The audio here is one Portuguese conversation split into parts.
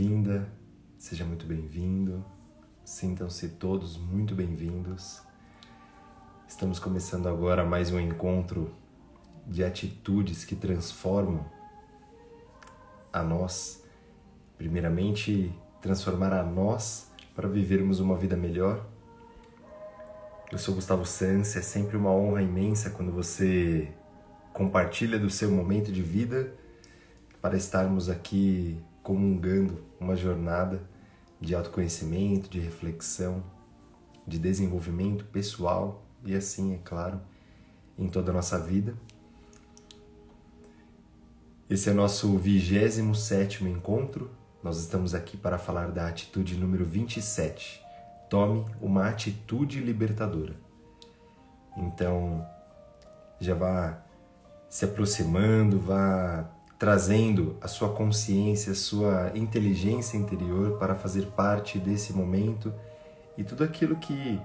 bem-vinda, seja muito bem-vindo. Sintam-se todos muito bem-vindos. Estamos começando agora mais um encontro de atitudes que transformam a nós. Primeiramente, transformar a nós para vivermos uma vida melhor. Eu sou Gustavo Sanz, é sempre uma honra imensa quando você compartilha do seu momento de vida para estarmos aqui comungando uma jornada de autoconhecimento, de reflexão, de desenvolvimento pessoal e assim, é claro, em toda a nossa vida. Esse é nosso 27 encontro. Nós estamos aqui para falar da atitude número 27. Tome uma atitude libertadora. Então, já vá se aproximando, vá trazendo a sua consciência, a sua inteligência interior para fazer parte desse momento e tudo aquilo que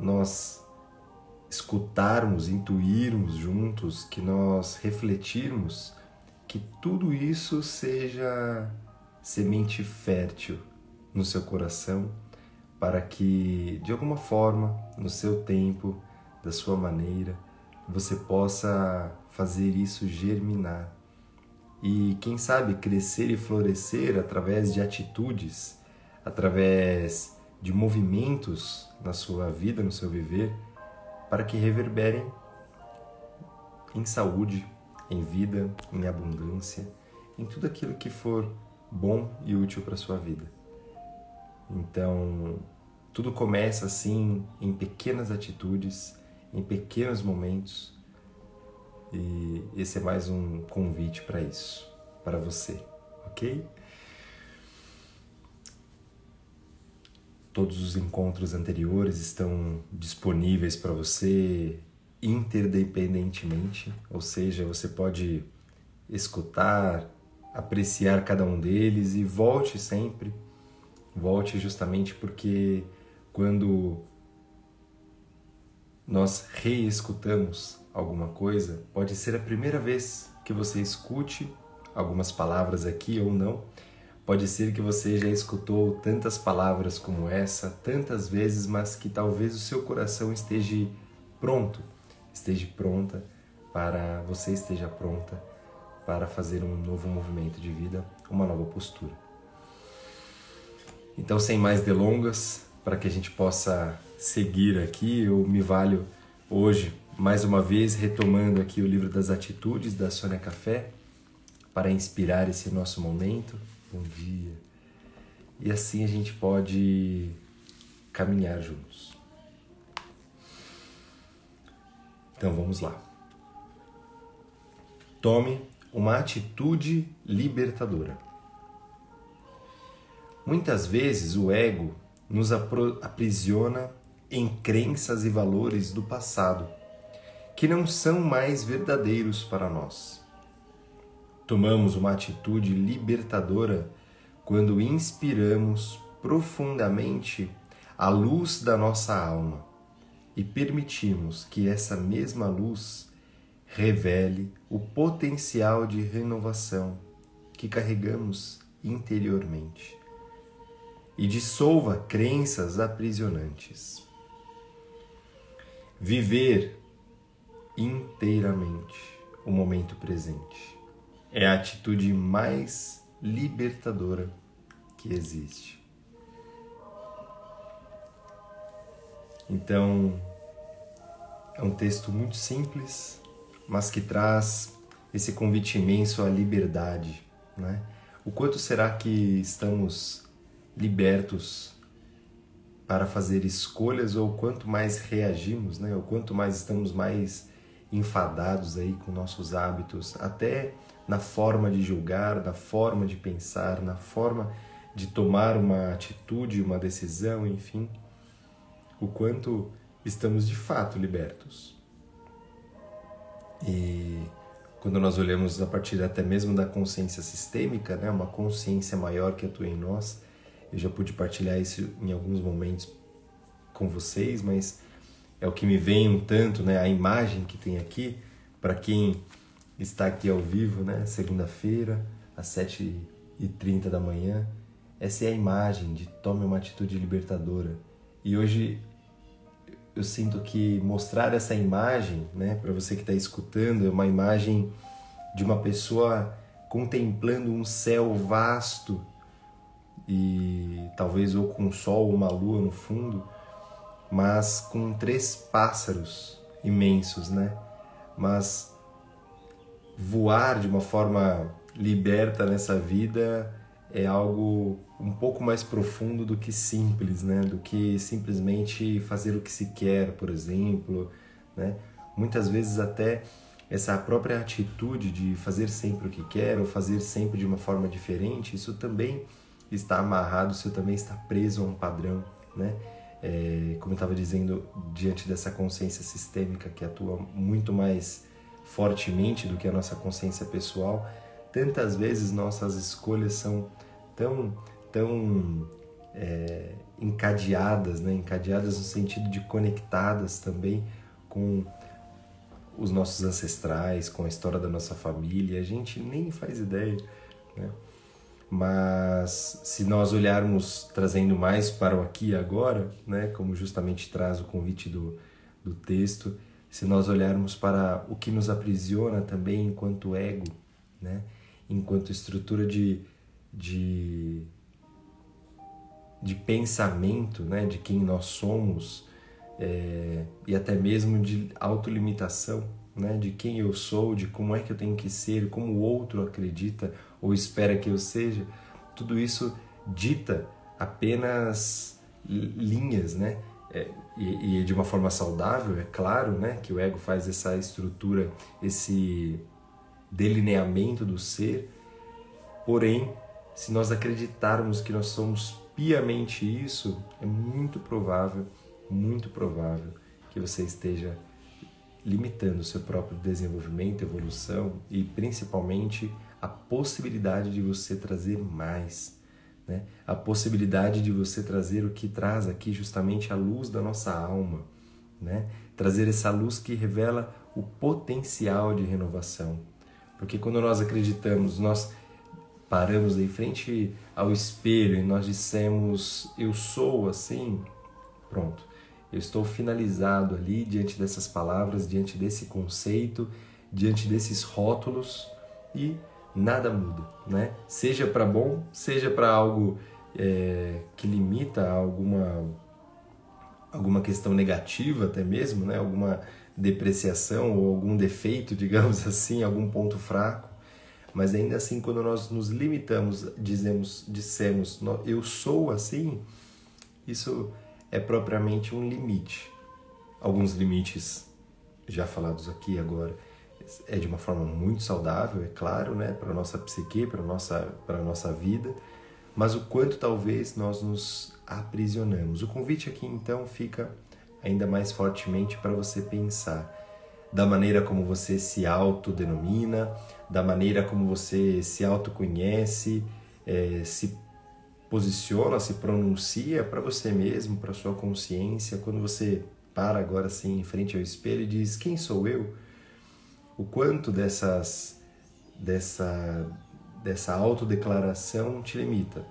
nós escutarmos, intuirmos juntos, que nós refletirmos, que tudo isso seja semente fértil no seu coração, para que de alguma forma, no seu tempo, da sua maneira, você possa fazer isso germinar e, quem sabe, crescer e florescer através de atitudes, através de movimentos na sua vida, no seu viver, para que reverberem em saúde, em vida, em abundância, em tudo aquilo que for bom e útil para a sua vida. Então, tudo começa assim em pequenas atitudes, em pequenos momentos. E esse é mais um convite para isso, para você, ok? Todos os encontros anteriores estão disponíveis para você interdependentemente, ou seja, você pode escutar, apreciar cada um deles e volte sempre. Volte justamente porque quando nós reescutamos alguma coisa, pode ser a primeira vez que você escute algumas palavras aqui ou não. Pode ser que você já escutou tantas palavras como essa tantas vezes, mas que talvez o seu coração esteja pronto, esteja pronta para você esteja pronta para fazer um novo movimento de vida, uma nova postura. Então, sem mais delongas, para que a gente possa seguir aqui, eu me valho hoje, mais uma vez, retomando aqui o livro das atitudes da Sônia Café, para inspirar esse nosso momento. Bom dia. E assim a gente pode caminhar juntos. Então vamos lá. Tome uma atitude libertadora. Muitas vezes o ego nos aprisiona em crenças e valores do passado que não são mais verdadeiros para nós. Tomamos uma atitude libertadora quando inspiramos profundamente a luz da nossa alma e permitimos que essa mesma luz revele o potencial de renovação que carregamos interiormente e dissolva crenças aprisionantes. Viver inteiramente o momento presente é a atitude mais libertadora que existe. Então, é um texto muito simples, mas que traz esse convite imenso à liberdade, né? O quanto será que estamos libertos para fazer escolhas ou quanto mais reagimos, né? Ou quanto mais estamos mais enfadados aí com nossos hábitos, até na forma de julgar, na forma de pensar, na forma de tomar uma atitude, uma decisão, enfim, o quanto estamos de fato libertos. E quando nós olhamos a partir até mesmo da consciência sistêmica, né, uma consciência maior que atua em nós, eu já pude partilhar isso em alguns momentos com vocês, mas é o que me vem um tanto, né? A imagem que tem aqui, para quem estar aqui ao vivo, né? Segunda-feira, às 7h30 da manhã. Essa é a imagem de tome uma atitude libertadora. E hoje eu sinto que mostrar essa imagem, né, para você que está escutando, é uma imagem de uma pessoa contemplando um céu vasto e talvez ou com um sol ou uma lua no fundo, mas com três pássaros imensos, né? Mas voar de uma forma liberta nessa vida é algo um pouco mais profundo do que simples, né? Do que simplesmente fazer o que se quer, por exemplo, né? Muitas vezes até essa própria atitude de fazer sempre o que quer ou fazer sempre de uma forma diferente, isso também está amarrado, isso também está preso a um padrão, né? É, como eu estava dizendo, diante dessa consciência sistêmica que atua muito mais fortemente do que a nossa consciência pessoal, tantas vezes nossas escolhas são tão tão é, encadeadas, né? encadeadas no sentido de conectadas também com os nossos ancestrais, com a história da nossa família, a gente nem faz ideia, né? Mas se nós olharmos trazendo mais para o aqui e agora, né, como justamente traz o convite do, do texto, se nós olharmos para o que nos aprisiona também enquanto ego, né, enquanto estrutura de, de de pensamento, né, de quem nós somos é, e até mesmo de autolimitação, né, de quem eu sou, de como é que eu tenho que ser, como o outro acredita ou espera que eu seja, tudo isso dita apenas linhas, né? É, e, e, de uma forma saudável, é claro, né? Que o ego faz essa estrutura, esse delineamento do ser. Porém, se nós acreditarmos que nós somos piamente isso, é muito provável, muito provável que você esteja limitando seu próprio desenvolvimento, evolução e principalmente a possibilidade de você trazer mais, né? A possibilidade de você trazer o que traz aqui justamente a luz da nossa alma, né? Trazer essa luz que revela o potencial de renovação. Porque quando nós acreditamos, nós paramos em frente ao espelho e nós dissemos eu sou assim, pronto. Eu estou finalizado ali diante dessas palavras, diante desse conceito, diante desses rótulos e nada muda, né? Seja para bom, seja para algo é, que limita alguma alguma questão negativa até mesmo, né? Alguma depreciação ou algum defeito, digamos assim, algum ponto fraco mas ainda assim, quando nós nos limitamos, dizemos, dissemos, eu sou assim, isso é propriamente um limite. Alguns limites já falados aqui agora é de uma forma muito saudável, é claro, né, para nossa psique, para nossa para nossa vida, mas o quanto talvez nós nos aprisionamos. O convite aqui então fica ainda mais fortemente para você pensar da maneira como você se autodenomina, da maneira como você se autoconhece, é, se posiciona, se pronuncia para você mesmo, para sua consciência, quando você para agora assim em frente ao espelho e diz quem sou eu, o quanto dessas dessa dessa autodeclaração te limita,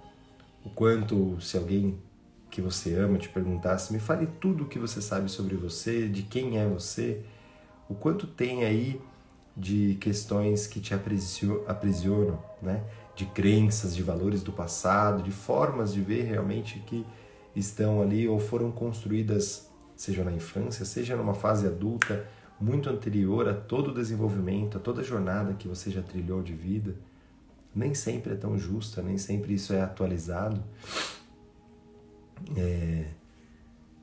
o quanto se alguém que você ama te perguntasse me fale tudo o que você sabe sobre você, de quem é você, o quanto tem aí de questões que te aprisionam, né? De crenças, de valores do passado, de formas de ver realmente que estão ali ou foram construídas, seja na infância, seja numa fase adulta, muito anterior a todo o desenvolvimento, a toda a jornada que você já trilhou de vida. Nem sempre é tão justa, nem sempre isso é atualizado. É,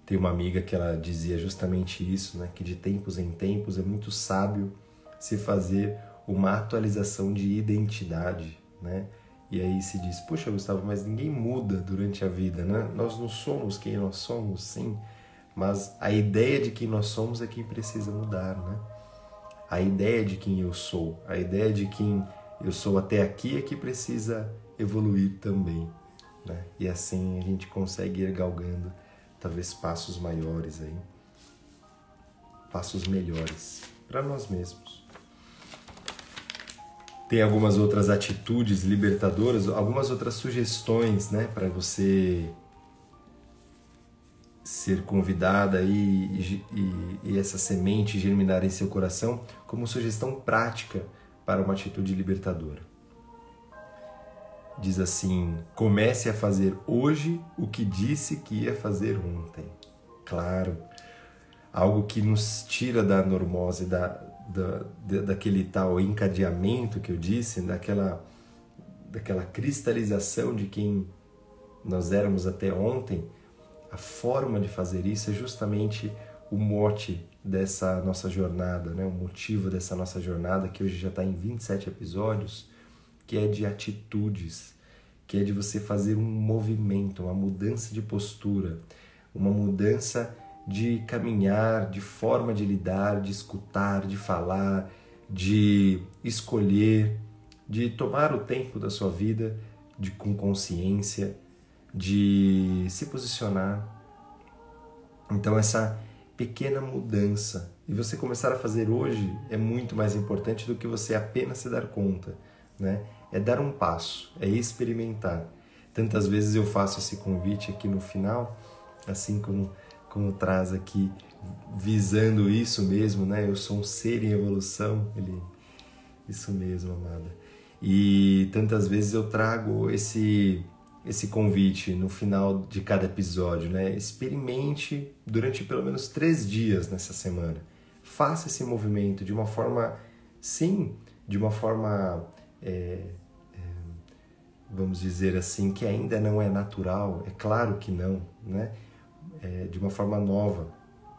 tem uma amiga que ela dizia justamente isso, né? que de tempos em tempos é muito sábio se fazer uma atualização de identidade, né? E aí se diz, poxa Gustavo, mas ninguém muda durante a vida, né? Nós não somos quem nós somos, sim, mas a ideia de quem nós somos é quem precisa mudar, né? A ideia de quem eu sou, a ideia de quem eu sou até aqui é que precisa evoluir também, né? E assim a gente consegue ir galgando talvez passos maiores aí, passos melhores para nós mesmos. Tem algumas outras atitudes libertadoras, algumas outras sugestões, né, para você ser convidada e, e, e, essa semente germinar em seu coração como sugestão prática para uma atitude libertadora. Diz assim: comece a fazer hoje o que disse que ia fazer ontem. Claro, algo que nos tira da normose, da, da, daquele tal encadeamento que eu disse, daquela, daquela cristalização de quem nós éramos até ontem. A forma de fazer isso é justamente o mote dessa nossa jornada, né? o motivo dessa nossa jornada, que hoje já está em 27 episódios, que é de atitudes, que é de você fazer um movimento, uma mudança de postura, uma mudança de caminhar, de forma de lidar, de escutar, de falar, de escolher, de tomar o tempo da sua vida de, com consciência, de se posicionar. Então, essa pequena mudança e você começar a fazer hoje é muito mais importante do que você apenas se dar conta, né? É dar um passo, é experimentar. Tantas vezes eu faço esse convite aqui no final, assim como como traz aqui, visando isso mesmo, né? Eu sou um ser em evolução, ele, isso mesmo, amada. E tantas vezes eu trago esse esse convite no final de cada episódio, né? Experimente durante pelo menos três dias nessa semana. Faça esse movimento de uma forma, sim, de uma forma, é, é, vamos dizer assim, que ainda não é natural. É claro que não, né? É, de uma forma nova,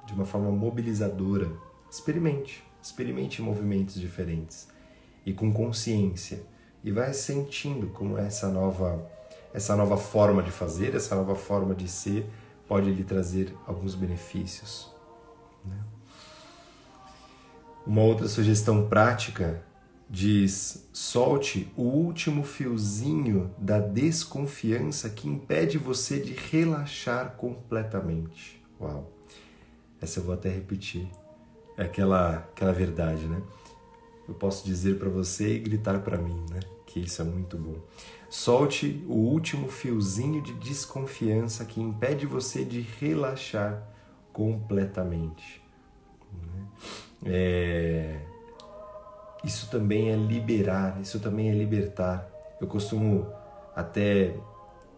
de uma forma mobilizadora. Experimente, experimente movimentos diferentes e com consciência e vai sentindo como essa nova essa nova forma de fazer, essa nova forma de ser pode lhe trazer alguns benefícios. Né? Uma outra sugestão prática diz: solte o último fiozinho da desconfiança que impede você de relaxar completamente. Uau! Essa eu vou até repetir. É aquela, aquela verdade, né? Eu posso dizer para você e gritar para mim, né? Que isso é muito bom. Solte o último fiozinho de desconfiança que impede você de relaxar completamente. Né? É isso também é liberar, isso também é libertar. Eu costumo até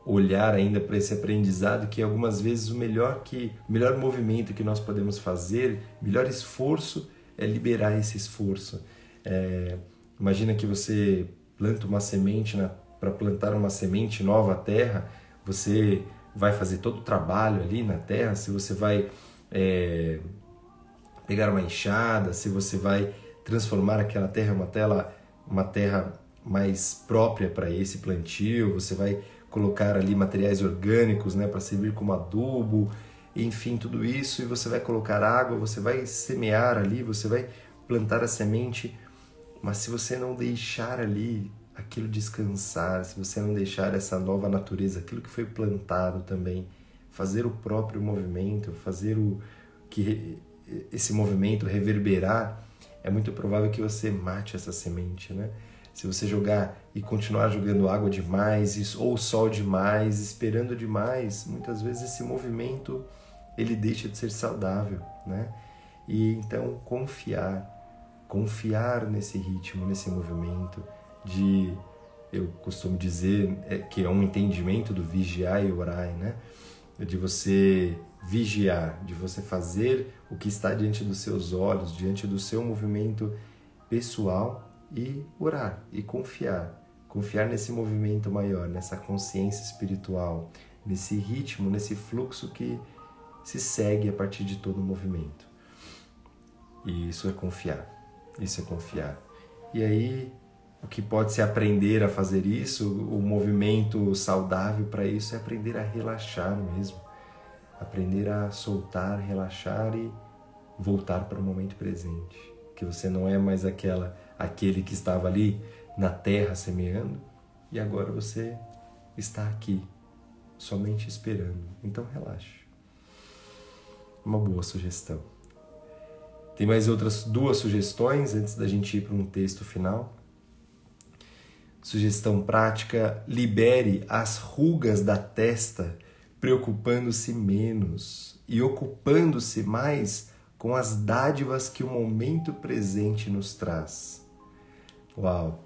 olhar ainda para esse aprendizado que algumas vezes o melhor que melhor movimento que nós podemos fazer, melhor esforço é liberar esse esforço. É, imagina que você planta uma semente para plantar uma semente nova à terra, você vai fazer todo o trabalho ali na terra, se você vai é, pegar uma enxada, se você vai transformar aquela terra uma terra, uma terra mais própria para esse plantio, você vai colocar ali materiais orgânicos né, para servir como adubo, enfim, tudo isso, e você vai colocar água, você vai semear ali, você vai plantar a semente, mas se você não deixar ali aquilo descansar, se você não deixar essa nova natureza, aquilo que foi plantado também, fazer o próprio movimento, fazer o que esse movimento reverberar é muito provável que você mate essa semente, né? Se você jogar e continuar jogando água demais ou sol demais, esperando demais, muitas vezes esse movimento ele deixa de ser saudável, né? E então confiar, confiar nesse ritmo, nesse movimento de eu costumo dizer é, que é um entendimento do vigiar e orar, né? De você vigiar, de você fazer o que está diante dos seus olhos, diante do seu movimento pessoal e orar e confiar. Confiar nesse movimento maior, nessa consciência espiritual, nesse ritmo, nesse fluxo que se segue a partir de todo o movimento. E isso é confiar. Isso é confiar. E aí, o que pode se aprender a fazer isso, o movimento saudável para isso é aprender a relaxar mesmo aprender a soltar, relaxar e voltar para o momento presente, que você não é mais aquela aquele que estava ali na terra semeando e agora você está aqui somente esperando. Então relaxe. Uma boa sugestão. Tem mais outras duas sugestões antes da gente ir para um texto final. Sugestão prática: libere as rugas da testa, preocupando-se menos e ocupando-se mais com as dádivas que o momento presente nos traz. Uau!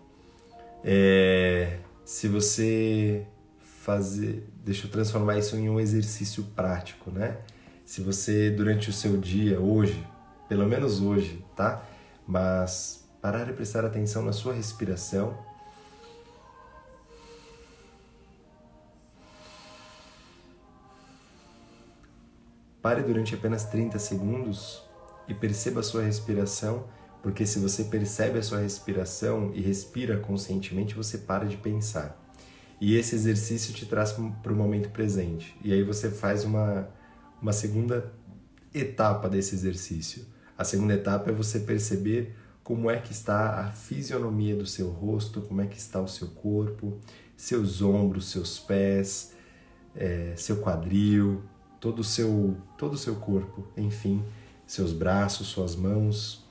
É, se você fazer, deixa eu transformar isso em um exercício prático, né? Se você durante o seu dia hoje, pelo menos hoje, tá? Mas parar e prestar atenção na sua respiração Pare durante apenas 30 segundos e perceba a sua respiração, porque se você percebe a sua respiração e respira conscientemente, você para de pensar. E esse exercício te traz para o momento presente. E aí você faz uma, uma segunda etapa desse exercício. A segunda etapa é você perceber como é que está a fisionomia do seu rosto, como é que está o seu corpo, seus ombros, seus pés, é, seu quadril, todo o seu, todo o seu corpo, enfim, seus braços, suas mãos.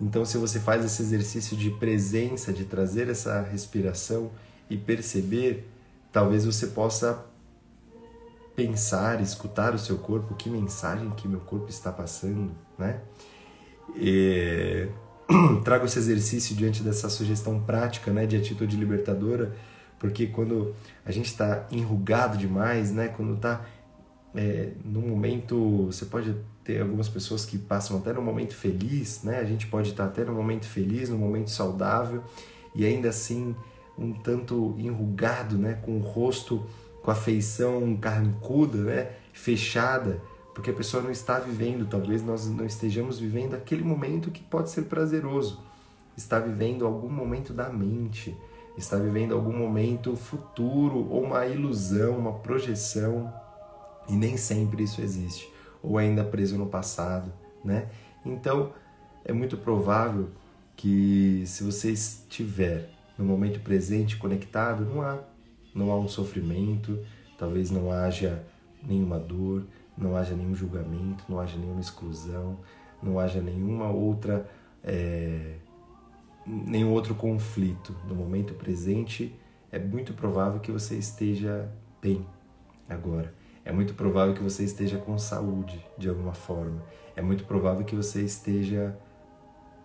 Então, se você faz esse exercício de presença, de trazer essa respiração e perceber, talvez você possa pensar, escutar o seu corpo, que mensagem que meu corpo está passando, né? E... Trago esse exercício diante dessa sugestão prática, né, de atitude libertadora, porque quando a gente está enrugado demais, né, quando está é, no momento, você pode ter algumas pessoas que passam até no momento feliz, né? A gente pode estar até no momento feliz, no momento saudável e ainda assim um tanto enrugado, né? Com o rosto, com a feição carrancuda, né? Fechada, porque a pessoa não está vivendo, talvez nós não estejamos vivendo aquele momento que pode ser prazeroso. Está vivendo algum momento da mente, está vivendo algum momento futuro ou uma ilusão, uma projeção e nem sempre isso existe, ou ainda preso no passado, né? Então, é muito provável que se você estiver no momento presente conectado, não há não há um sofrimento, talvez não haja nenhuma dor, não haja nenhum julgamento, não haja nenhuma exclusão, não haja nenhuma outra é, nenhum outro conflito. No momento presente, é muito provável que você esteja bem agora é muito provável que você esteja com saúde de alguma forma. É muito provável que você esteja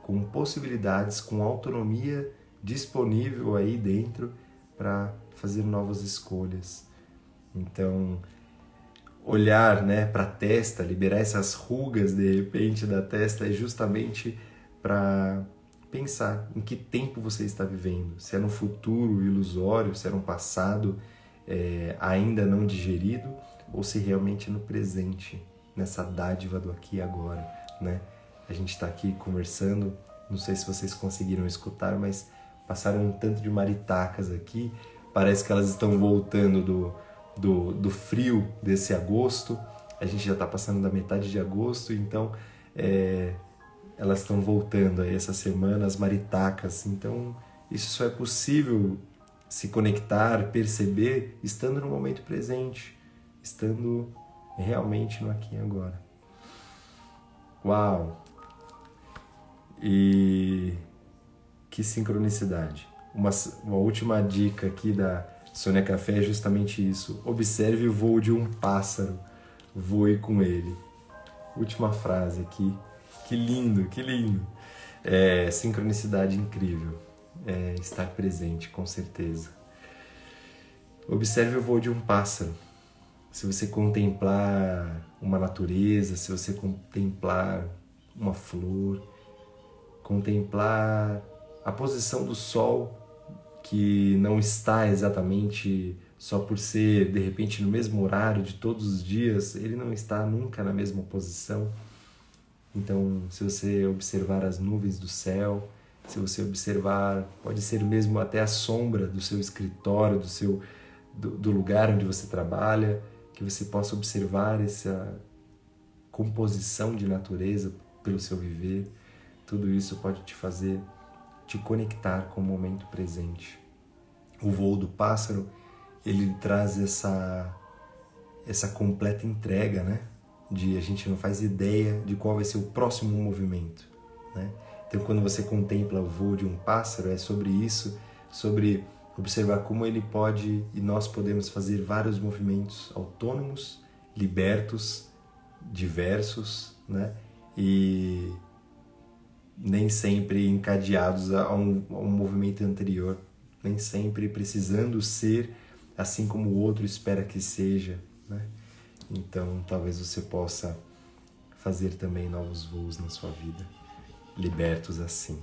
com possibilidades, com autonomia disponível aí dentro para fazer novas escolhas. Então, olhar, né, para a testa, liberar essas rugas de repente da testa é justamente para pensar em que tempo você está vivendo. Se é no futuro ilusório, se é no passado é, ainda não digerido ou se realmente é no presente, nessa dádiva do aqui e agora, né? A gente está aqui conversando, não sei se vocês conseguiram escutar, mas passaram um tanto de maritacas aqui, parece que elas estão voltando do, do, do frio desse agosto, a gente já está passando da metade de agosto, então é, elas estão voltando aí essa semana, as maritacas, então isso só é possível se conectar, perceber, estando no momento presente estando realmente no aqui e agora. Uau! E que sincronicidade. Uma, uma última dica aqui da Sônia Café é justamente isso. Observe o voo de um pássaro, voe com ele. Última frase aqui. Que lindo, que lindo. É, sincronicidade incrível. É, estar presente, com certeza. Observe o voo de um pássaro se você contemplar uma natureza, se você contemplar uma flor, contemplar a posição do sol que não está exatamente só por ser de repente no mesmo horário de todos os dias, ele não está nunca na mesma posição. Então, se você observar as nuvens do céu, se você observar, pode ser mesmo até a sombra do seu escritório, do seu do, do lugar onde você trabalha, que você possa observar essa composição de natureza pelo seu viver. Tudo isso pode te fazer te conectar com o momento presente. O voo do pássaro, ele traz essa essa completa entrega, né? De a gente não faz ideia de qual vai ser o próximo movimento, né? Então, quando você contempla o voo de um pássaro, é sobre isso, sobre observar como ele pode e nós podemos fazer vários movimentos autônomos, libertos, diversos, né? E nem sempre encadeados a um, a um movimento anterior, nem sempre precisando ser assim como o outro espera que seja, né? Então, talvez você possa fazer também novos voos na sua vida, libertos assim.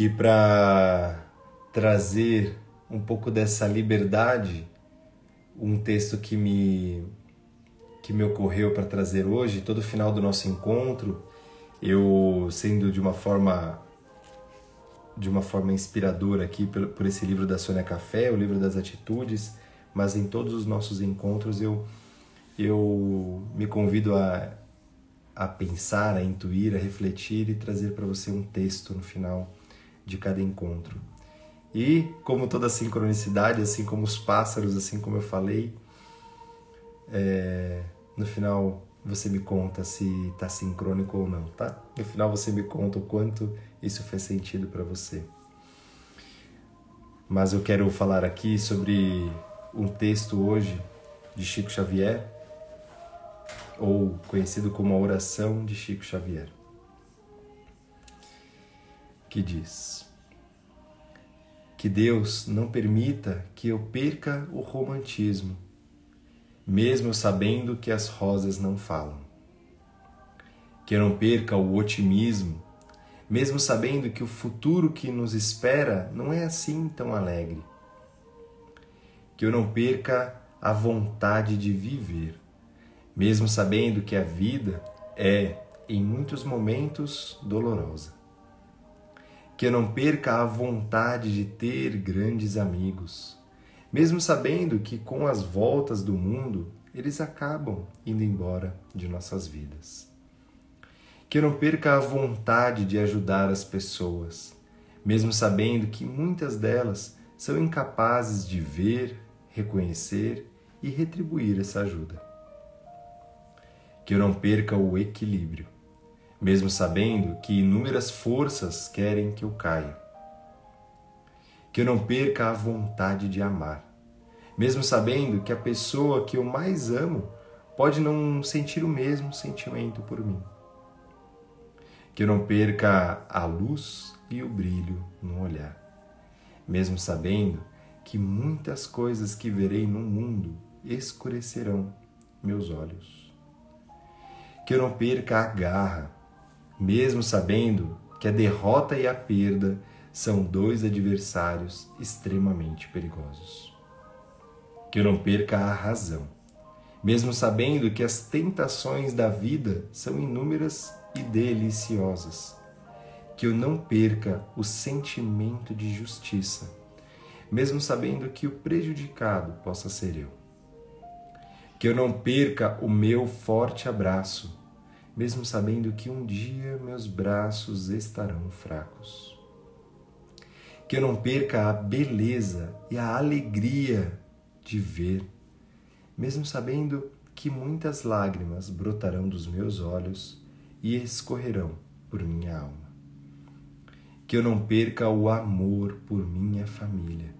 E para trazer um pouco dessa liberdade, um texto que me que me ocorreu para trazer hoje, todo final do nosso encontro, eu sendo de uma forma de uma forma inspiradora aqui por, por esse livro da Sônia Café, o livro das atitudes, mas em todos os nossos encontros eu eu me convido a a pensar, a intuir, a refletir e trazer para você um texto no final de cada encontro. E como toda sincronicidade, assim como os pássaros, assim como eu falei, é, no final você me conta se está sincrônico ou não, tá? No final você me conta o quanto isso fez sentido para você. Mas eu quero falar aqui sobre um texto hoje de Chico Xavier, ou conhecido como a oração de Chico Xavier, que diz: Que Deus não permita que eu perca o romantismo mesmo sabendo que as rosas não falam. Que eu não perca o otimismo, mesmo sabendo que o futuro que nos espera não é assim tão alegre. Que eu não perca a vontade de viver, mesmo sabendo que a vida é, em muitos momentos, dolorosa. Que eu não perca a vontade de ter grandes amigos mesmo sabendo que com as voltas do mundo eles acabam indo embora de nossas vidas. Que eu não perca a vontade de ajudar as pessoas, mesmo sabendo que muitas delas são incapazes de ver, reconhecer e retribuir essa ajuda. Que eu não perca o equilíbrio, mesmo sabendo que inúmeras forças querem que eu caia que eu não perca a vontade de amar, mesmo sabendo que a pessoa que eu mais amo pode não sentir o mesmo sentimento por mim. Que eu não perca a luz e o brilho no olhar, mesmo sabendo que muitas coisas que verei no mundo escurecerão meus olhos. Que eu não perca a garra, mesmo sabendo que a derrota e a perda são dois adversários extremamente perigosos. Que eu não perca a razão, mesmo sabendo que as tentações da vida são inúmeras e deliciosas. Que eu não perca o sentimento de justiça, mesmo sabendo que o prejudicado possa ser eu. Que eu não perca o meu forte abraço, mesmo sabendo que um dia meus braços estarão fracos que eu não perca a beleza e a alegria de ver, mesmo sabendo que muitas lágrimas brotarão dos meus olhos e escorrerão por minha alma. Que eu não perca o amor por minha família,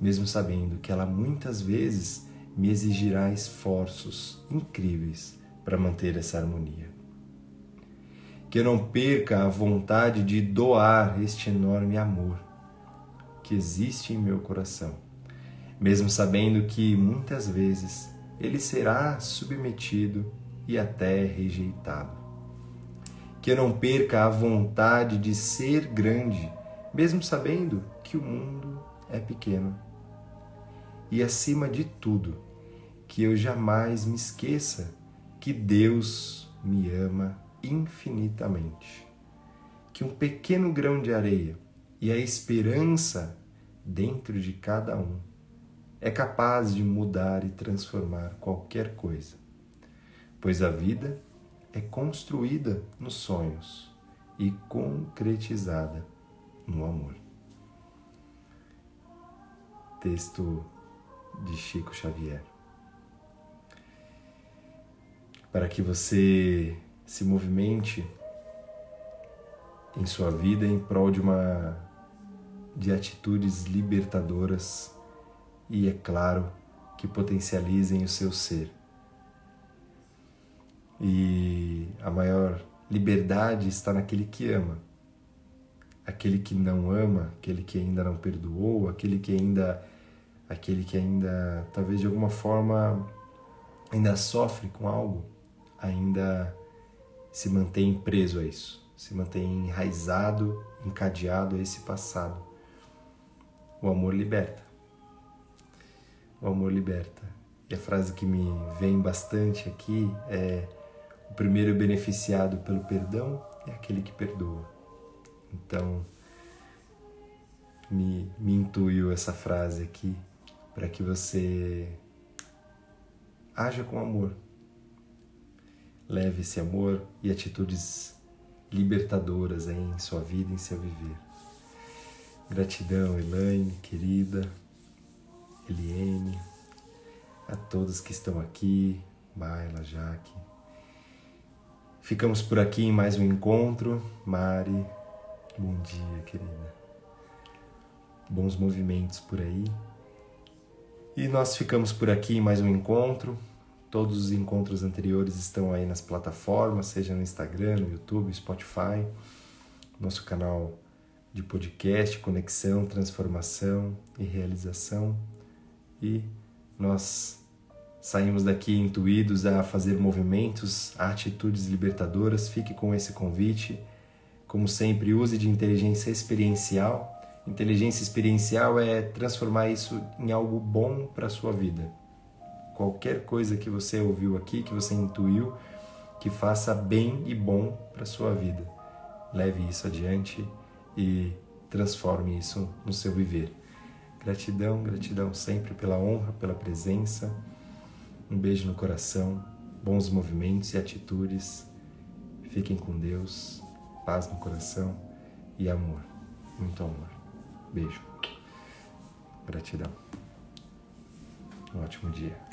mesmo sabendo que ela muitas vezes me exigirá esforços incríveis para manter essa harmonia que eu não perca a vontade de doar este enorme amor que existe em meu coração, mesmo sabendo que muitas vezes ele será submetido e até rejeitado. Que eu não perca a vontade de ser grande, mesmo sabendo que o mundo é pequeno. E acima de tudo, que eu jamais me esqueça que Deus me ama infinitamente. Que um pequeno grão de areia e a esperança dentro de cada um é capaz de mudar e transformar qualquer coisa, pois a vida é construída nos sonhos e concretizada no amor. Texto de Chico Xavier. Para que você se movimente em sua vida em prol de uma de atitudes libertadoras e, é claro, que potencializem o seu ser. E a maior liberdade está naquele que ama. Aquele que não ama, aquele que ainda não perdoou, aquele que ainda aquele que ainda talvez de alguma forma ainda sofre com algo, ainda se mantém preso a isso, se mantém enraizado, encadeado a esse passado. O amor liberta. O amor liberta. E a frase que me vem bastante aqui é: o primeiro beneficiado pelo perdão é aquele que perdoa. Então, me, me intuiu essa frase aqui para que você haja com amor. Leve esse amor e atitudes libertadoras em sua vida, em seu viver. Gratidão, Elaine, querida, Eliene, a todos que estão aqui, Maila, Jaque. Ficamos por aqui em mais um encontro. Mari, bom dia, querida. Bons movimentos por aí. E nós ficamos por aqui em mais um encontro. Todos os encontros anteriores estão aí nas plataformas, seja no Instagram, no YouTube, Spotify, nosso canal de podcast, conexão, transformação e realização. E nós saímos daqui intuídos a fazer movimentos, atitudes libertadoras. Fique com esse convite. Como sempre, use de inteligência experiencial Inteligência experiencial é transformar isso em algo bom para a sua vida. Qualquer coisa que você ouviu aqui, que você intuiu, que faça bem e bom para sua vida. Leve isso adiante e transforme isso no seu viver. Gratidão, gratidão sempre pela honra, pela presença. Um beijo no coração, bons movimentos e atitudes. Fiquem com Deus, paz no coração e amor. Muito amor. Beijo. Gratidão. Um ótimo dia.